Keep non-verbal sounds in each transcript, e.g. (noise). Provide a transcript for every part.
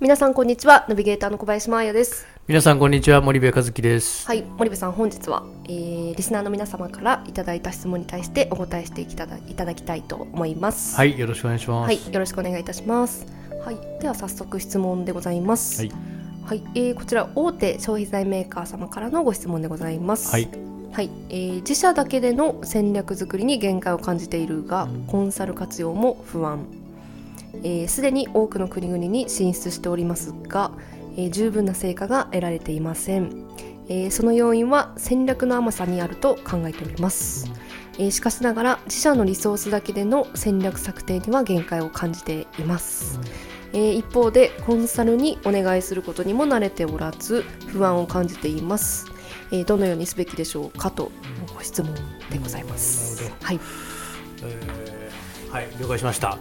皆さんこんにちは。ナビゲーターの小林真彩です。皆さんこんにちは。森部和樹です。はい。森部さん本日は、えー、リスナーの皆様からいただいた質問に対してお答えしていただいただきたいと思います。はい。よろしくお願いします。はい。よろしくお願いいたします。はい。では早速質問でございます。はい、はい。えー、こちら大手消費財メーカー様からのご質問でございます。はい。はい。えー、自社だけでの戦略作りに限界を感じているがコンサル活用も不安すで、えー、に多くの国々に進出しておりますが、えー、十分な成果が得られていません、えー、その要因は戦略の甘さにあると考えております、えしかしながら自社のリソースだけでの戦略策定には限界を感じています、え一方でコンサルにお願いすることにも慣れておらず不安を感じています、えどのようにすべきでしょうかとご質問でございます、はい。えーはい了解しました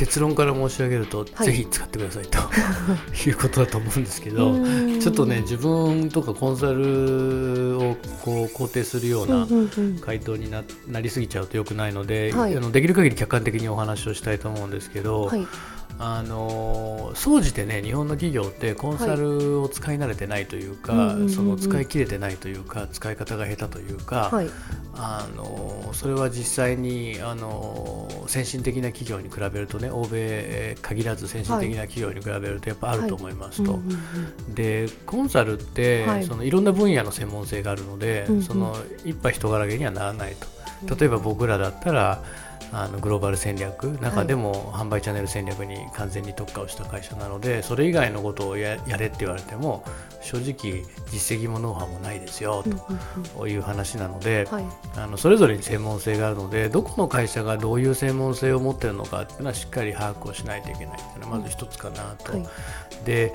結論から申し上げると、はい。ぜひ使ってくださいと (laughs) いうことだと思うんですけどうん。ちょっとね自分とかコンサルをこう肯定するような回答にななりすぎちゃうと良くないので、はい。あのできる限り客観的にお話をしたいと思うんですけど、はいあの総じてね日本の企業ってコンサルを使い慣れてないというか、はいうんうんうんうん。その使い切れてないというか使い方が下手というか、はい。あのそれは実際にあの先進的な企業に比べるとね欧米限らず先進的な企業に比べるとやっぱあると思いますと。うんうんうんでコンサルって、はい。そのいろんな分野の専門性があるので、うんうん。その一派人柄げにはならないと。うん。例えば僕らだったらあのグローバル戦略中でも販売チャンネル戦略に完全に特化をした会社なのでそれ以外のことをややれって言われても正直実績もノウハウもないですよという話なので、はい。あのそれぞれに専門性があるのでどこの会社がどういう専門性を持っているのかっていうのはしっかり把握をしないといけないっていうのはまず一つかなと。はい。で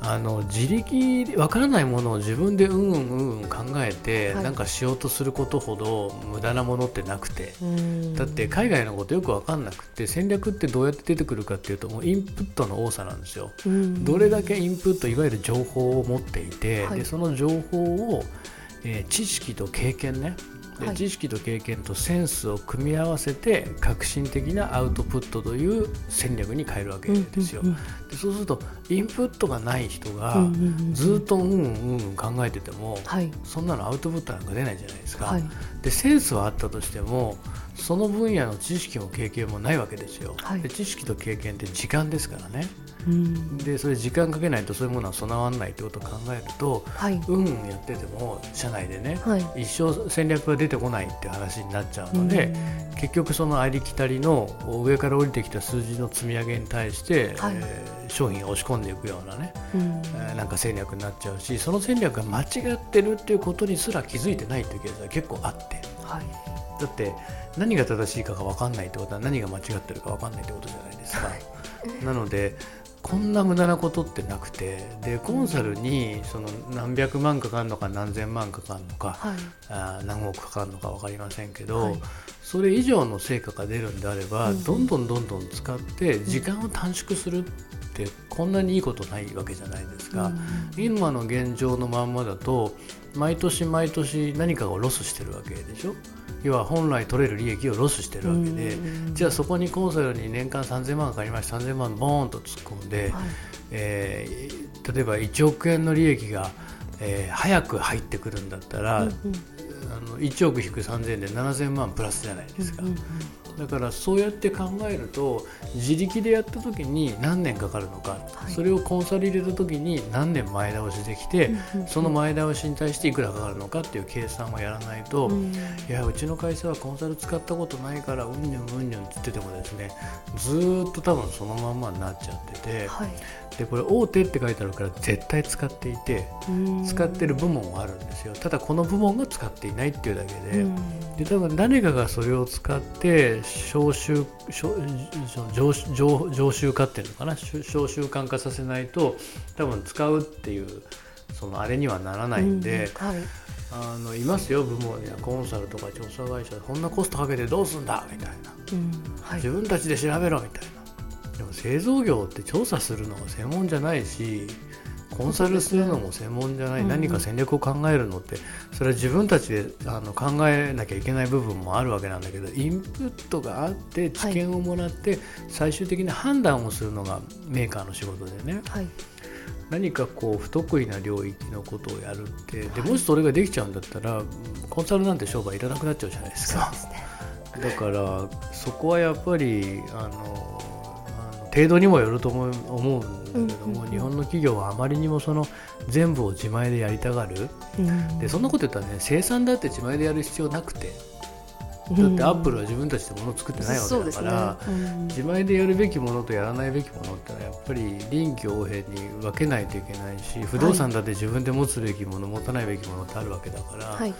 あの自力でわからないものを自分でうんうんうんうん考えて、はいなんかしようとすることほど無駄なものってなくて。うんだって海外のことよく分かんなくて戦略ってどうやって出てくるかっていうともうインプットの多さなんですよ。うんどれだけインプットいわゆる情報を持っていて、はいでその情報を、えー知識と経験ねではい知識と経験とセンスを組み合わせて革新的なアウトプットという戦略に変えるわけですよ。でそうするとインプットがない人がずっとうんうんうん考えてても、はいそんなのアウトプットなんか出ないじゃないですか。はいでセンスはあったとしてもその分野の知識も経験もないわけですよ。はいで知識と経験って時間ですからね。うん。でそれ時間かけないとそういうものは備わらないってことを考えるとはい。うんうんやってても社内でね、はい。一生戦略が出てこないって話になっちゃうので、結局そのありきたりの上から降りてきた数字の積み上げに対して、はい。えー商品を押し込んでいくようなね、うん。えーなんか戦略になっちゃうしその戦略が間違ってるっていうことにすら気づいてないっていうケースは結構あって。はい。だって何が正しいかが分かんないってことは何が間違ってるか分かんないってことじゃないですか。なのでこんな無駄なことってなくてでコンサルにその何百万かかるのか何千万かかるのか、はい。あー何億かかるのか分かりませんけど、はい。それ以上の成果が出るんであれば、うんどんどんどんどん使って時間を短縮するってこんなにいいことないわけじゃないですか。今の現状のまんまだと毎年毎年何かをロスしてるわけでしょ？要は本来取れる利益をロスしてるわけで、うんじゃあそこにコンサルに年間3000万かかりました3000万ボーンと突っ込んで、はい。えー例えば1億円の利益が、えー早く入ってくるんだったら、うんうん。あの1億引く3000円で7000万プラスじゃないですか、うんうんだからそうやって考えると自力でやった時に何年かかるのか、はい。それをコンサル入れた時に何年前倒しできて、うんうんその前倒しに対していくらかかるのかっていう計算をやらないと、うんいやうちの会社はコンサル使ったことないからうんにゅんうんにゅんって言っててもですねずーっと多分そのまんまになっちゃっててはい。でこれ大手って書いてあるから絶対使っていてうん。使ってる部門はあるんですよ。ただこの部門が使っていないっていうだけで。うんで多分誰かがそれを使って常常常習化っていうのかな？し召習慣化させないと多分使うっていうそのあれにはならないんで、うんはい。ああのいますよ部門やコンサルとか調査会社こんなコストかけてどうすんだ？みたいな、うんはい自分たちで調べろみたいな。でも製造業って調査するのが専門じゃないしコンサルするのも専門じゃない、うん。何か戦略を考えるのってそれは自分たちであの考えなきゃいけない部分もあるわけなんだけどインプットがあって知見をもらって、最終的な判断をするのがメーカーの仕事でね。はい。何かこう不得意な領域のことをやるってではい。もしそれができちゃうんだったらコンサルなんて商売いらなくなっちゃうじゃないですか。すね。だからそこはやっぱりあの程度にもよると思う思うんだけども、うん日本の企業はあまりにもその全部を自前でやりたがる。うん。でそんなこと言ったらね生産だって自前でやる必要なくてだってアップルは自分たちで物を作ってないわけだから。そうですね。うん。自前でやるべきものとやらないべきものってのはやっぱり臨機応変に分けないといけないし不動産だって自分で持つべきもの、持たないべきものってあるわけだから、はい。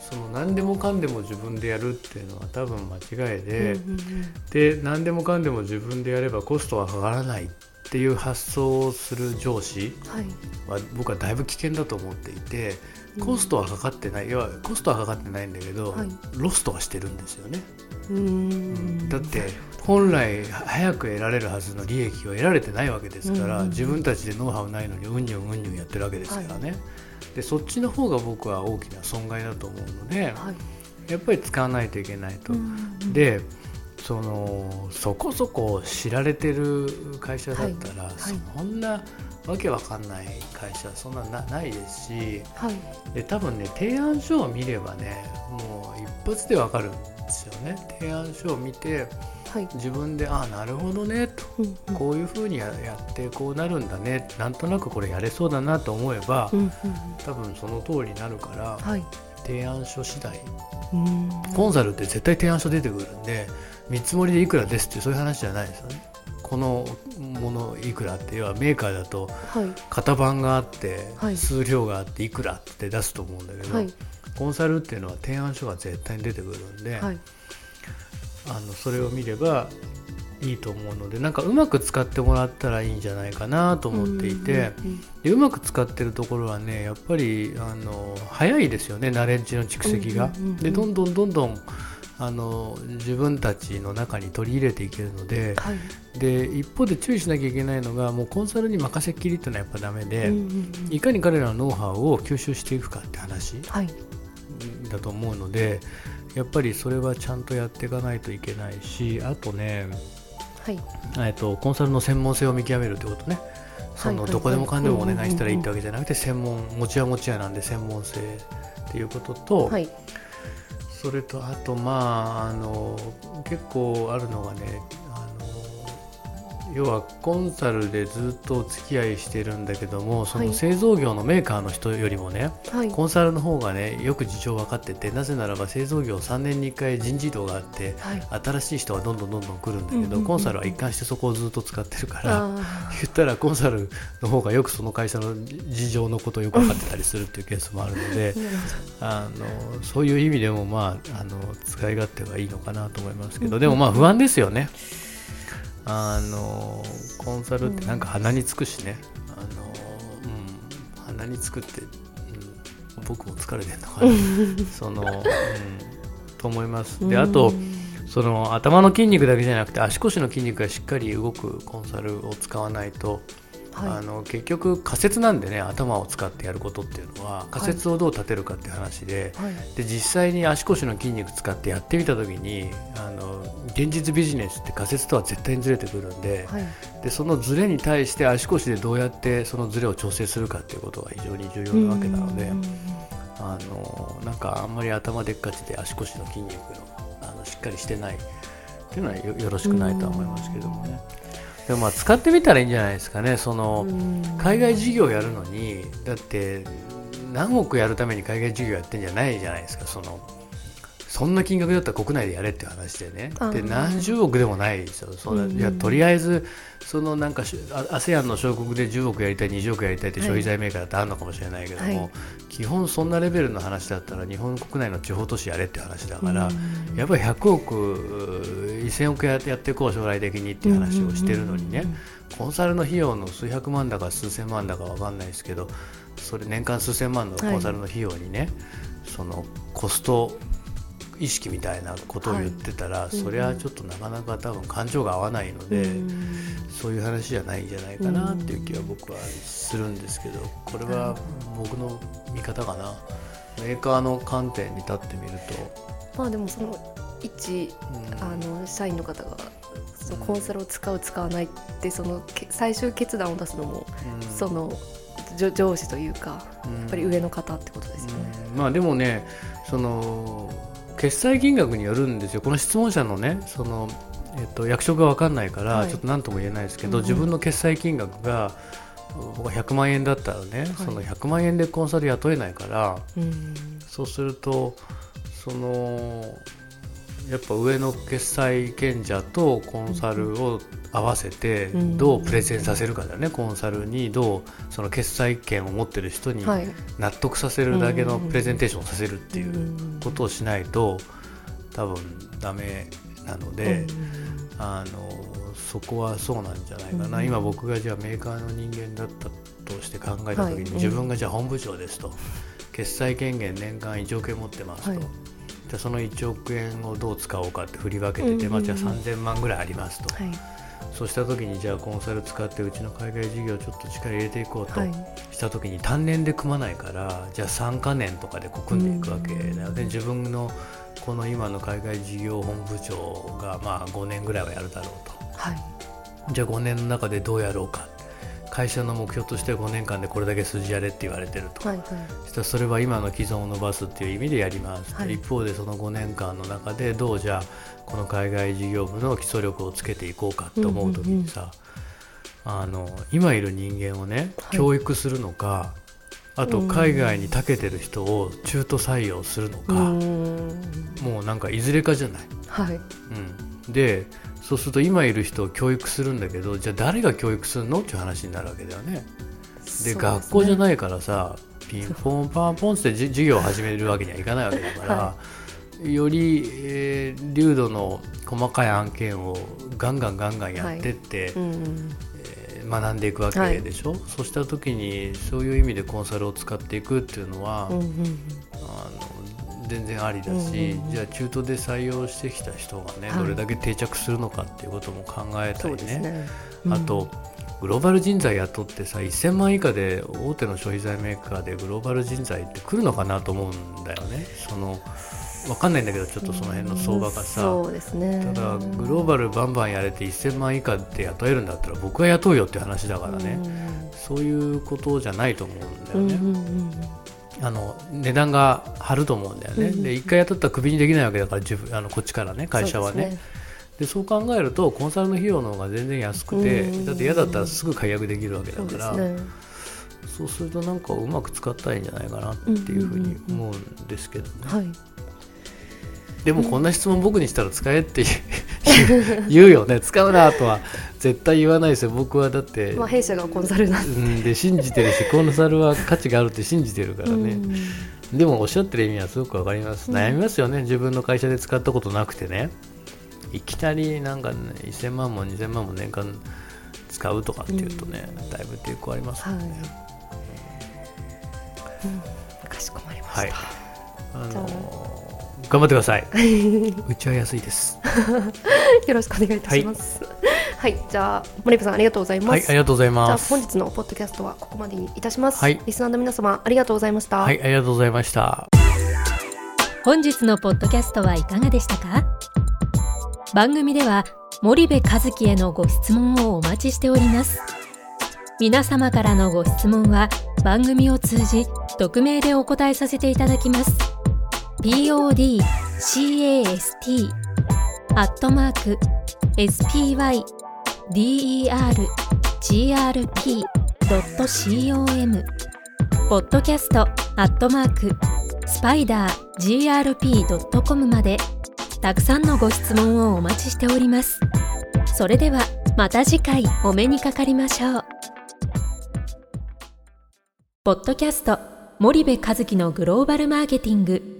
その何でもかんでも自分でやるっていうのは多分間違いで、うんうんで何でもかんでも自分でやればコストはかからない。っていう発想をする上司うんは僕はだいぶ危険だと思っていてコストはかかってない、いやコストはかかってないんだけど、はい。ロストはしてるんですよね。うーん。だって本来早く得られるはずの利益を得られてないわけですから、自分たちでノウハウないのにうんにゅんうんにゅんやってるわけですからね、でそっちの方が僕は大きな損害だと思うのではい。やっぱり使わないといけないと。うん。でそのそこそこ知られてる会社だったら、はい。そんなわけわかんない会社そんななないですしはい。で多分ね提案書を見ればねもう一発でわかるんですよね。提案書を見てはい。自分でああなるほどねと。うんうん。こういうふうにややってこうなるんだね。なんとなくこれやれそうだなと思えば、うんうんうん。多分その通りになるからはい。提案書次第。うん。コンサルって絶対提案書出てくるんで見積もりでいくらですってそういう話じゃないですよね。このものいくらって要はメーカーだとはい。型番があって、はい。数量があっていくらって出すと思うんだけど、はい。コンサルっていうのは提案書が絶対に出てくるんで、はい。あのそれを見ればいいと思うのでなんかうまく使ってもらったらいいんじゃないかなと思っていてでうまく使ってるところはねやっぱりあの早いですよねナレッジの蓄積が。でどんどんどんどんあの自分たちの中に取り入れていけるのではい。で一方で注意しなきゃいけないのがもうコンサルに任せっきりっていうのはやっぱダメで、うんうんうんいかに彼らのノウハウを吸収していくかって話はい。だと思うのでやっぱりそれはちゃんとやっていかないといけないしあとねはい。えっとコンサルの専門性を見極めるってことね。そのはいどこでもかんでもお願いしたらいいってうんわけじゃなくて専門持ち屋持ち屋なんで専門性っていうことと、はいそれとあとまああの結構あるのがね要はコンサルでずっとお付き合いしてるんだけどもそはい。の製造業のメーカーの人よりもね、はい。コンサルの方がねよく事情分かっててなぜならば製造業3年に1回人事異動があってはい。新しい人がどんどんどんどん来るんだけど、うんうんうんコンサルは一貫してそこをずっと使ってるから。あ言ったらコンサルの方がよくその会社の事情のことをよく分かってたりするっていうケースもあるので (laughs) あのそういう意味でもまああの使い勝手はいいのかなと思いますけどうん。でもまあ不安ですよねあのコンサルってなんか鼻につくしね。あの、うん、鼻につくって、うん、僕も疲れてるのかな。(laughs) その、うん、と思います。であとうんその頭の筋肉だけじゃなくて足腰の筋肉がしっかり動くコンサルを使わないと、あはの結局仮説なんでね頭を使ってやることっていうのは仮説をどう立てるかっていう話で,、いはい。で実際に足腰の筋肉使ってやってみた時にあの現実ビジネスって仮説とは絶対にずれてくるんで,、はい。でそのズレに対して足腰でどうやってそのズレを調整するかっていうことが非常に重要なわけなので。うんあのなんかあんまり頭でっかちで足腰の筋肉のあのしっかりしてないっていうのはよよろしくないとは思いますけどもね。でもまあ使ってみたらいいんじゃないですかね。そのうん海外事業やるのにだって何億やるために海外事業やってんじゃないじゃないですか。そのそんな金額だったら国内でやれっていう話でね。で何十億でもないですよ。そんなうん。いやとりあえずそのなんか ASEAN の小国で10億やりたい20億やりたいって消費財メーカーだってあるのかもしれないけども、はい。基本そんなレベルの話だったら日本国内の地方都市やれって話だから、うん。やっぱり100億1000億ややっていこう将来的にっていう話をしてるのにね、コンサルの費用の数百万だか数千万だかわかんないですけどそれ年間数千万のコンサルの費用にね、そのコスト意識みたいなことを言ってたら、はい。それはちょっとなかなか多分感情が合わないので、うん。そういう話じゃないんじゃないかなっていう気は僕はするんですけどこれは僕の見方かな。メーカーの観点に立ってみるまあでもその一と、うん。あの社員の方がそのコンサルを使う使わないってそのけ最終決断を出すのも、うん。その上上司というかうん。やっぱり上の方ってことですよね。うん。まあでもねその決済金額によるんですよ。この質問者のねその、えっと、役職が分かんないから、はい。ちょっと何とも言えないですけど、うんうん。自分の決済金額が僕は100万円だったらね、その100万円でコンサル雇えないからうん。そうするとそのやっぱ上の決済権者とコンサルを合わせてうん。どうプレゼンさせるかだよね、コンサルにどうその決済権を持ってる人にはい。納得させるだけのプレゼンテーションをさせるっていうことをしないと多分ダメなので、あのそこはそうなんじゃないかな、うん。今僕がじゃあメーカーの人間だったとして考えた時に、はい。自分がじゃあ本部長ですと決済権限年間1億円持ってますと、はいじゃあその1億円をどう使おうかって振り分けてて、まあ、じゃあ3000万ぐらいありますと、はい。そうした時にじゃあコンサル使ってうちの海外事業ちょっと力入れていこうと。はい。した時に単年で組まないからじゃあ3か年とかでこう組んでいくわけだよね、自分のこの今の海外事業本部長がまあ5年ぐらいはやるだろうはい。とじゃあ5年の中でどうやろうか会社の目標として5年間でこれだけ数字やれって言われてると、はいはい。そしたらそれは今の既存を伸ばすっていう意味でやります、はい。一方でその5年間の中でどうじゃあこの海外事業部の基礎力をつけていこうかと思う時にさ、あの今いる人間をねはい。教育するのか、あと海外に長けてる人を中途採用するのか、うん。もうなんかいずれかじゃない。はい。うん、でそうすると今いる人を教育するんだけどじゃあ誰が教育するの？っていう話になるわけだよね。で学校じゃいないからさピンポンパンポンってじ授業を始めるわけにはいかないわけだから、はより、えー流度の細かい案件をガンガンガンガンやってって、うんえー学んでいくわけでしょ、そうした時にそういう意味でコンサルを使っていくっていうのは、うんうんあの全然ありだし、うんうんうん。じゃあ中途で採用してきた人がね、はい。どれだけ定着するのかっていうことも考えたそりね。うですね。あと、グローバル人材雇ってさ1000万以下で大手の消費財メーカーでグローバル人材って来るのかなと思うんだよね。その分かんないんだけどちょっとその辺の相場がさ、そうですね。ただグローバルバンバンやれて1000万以下で雇えるんだったら僕は雇うよっていう話だからね、そういうことじゃないと思うんだよね、うんうんうんうんあの値段が張ると思うんだよね、うん。で一回雇ったらクビにできないわけだから自分あのこっちからね会社はね。そうでそう考えるとコンサルの費用の方が全然安くてうん。だって嫌だったらすぐ解約できるわけだからそうするとなんかうまく使ったらいいんじゃないかなっていうふうに思うんですけどね、はい。でもこんな質問僕にしたら使えって (laughs) 言うよね。使うなとは絶対言わないですよ。僕はだって、まあ弊社がコンサルなんで。うん。で信じてるしコンサルは価値があるって信じてるからね、でもおっしゃってる意味はすごくわかります、うん。悩みますよね。自分の会社で使ったことなくてね。いきなりなんか、ね、1000万も2000万も年間使うとかっていうとね、だいぶ抵抗ありますよはい、ねうん、かしこまりました、はい、あの頑張ってください。(laughs) うちは安いです。よろしくお願いいたします。はい、じゃあ森部さんありがとうございます。はいありがとうございじゃあます本日のポッドキャストはここまでにいたします。はい。リスナーの皆様ありがとうございました。はいありがとうございました。本日のポッドキャストはいかがでしたか？番組では森部和樹へのご質問をお待ちしております。皆様からのご質問は番組を通じ匿名でお答えさせていただきます podcast アットマーク spydergrp.com ポッドキャストアットマークスパイダー grp.com までたくさんのご質問をお待ちしております。それではまた次回お目にかかりましょう。ポッドキャスト森部和樹のグローバルマーケティング。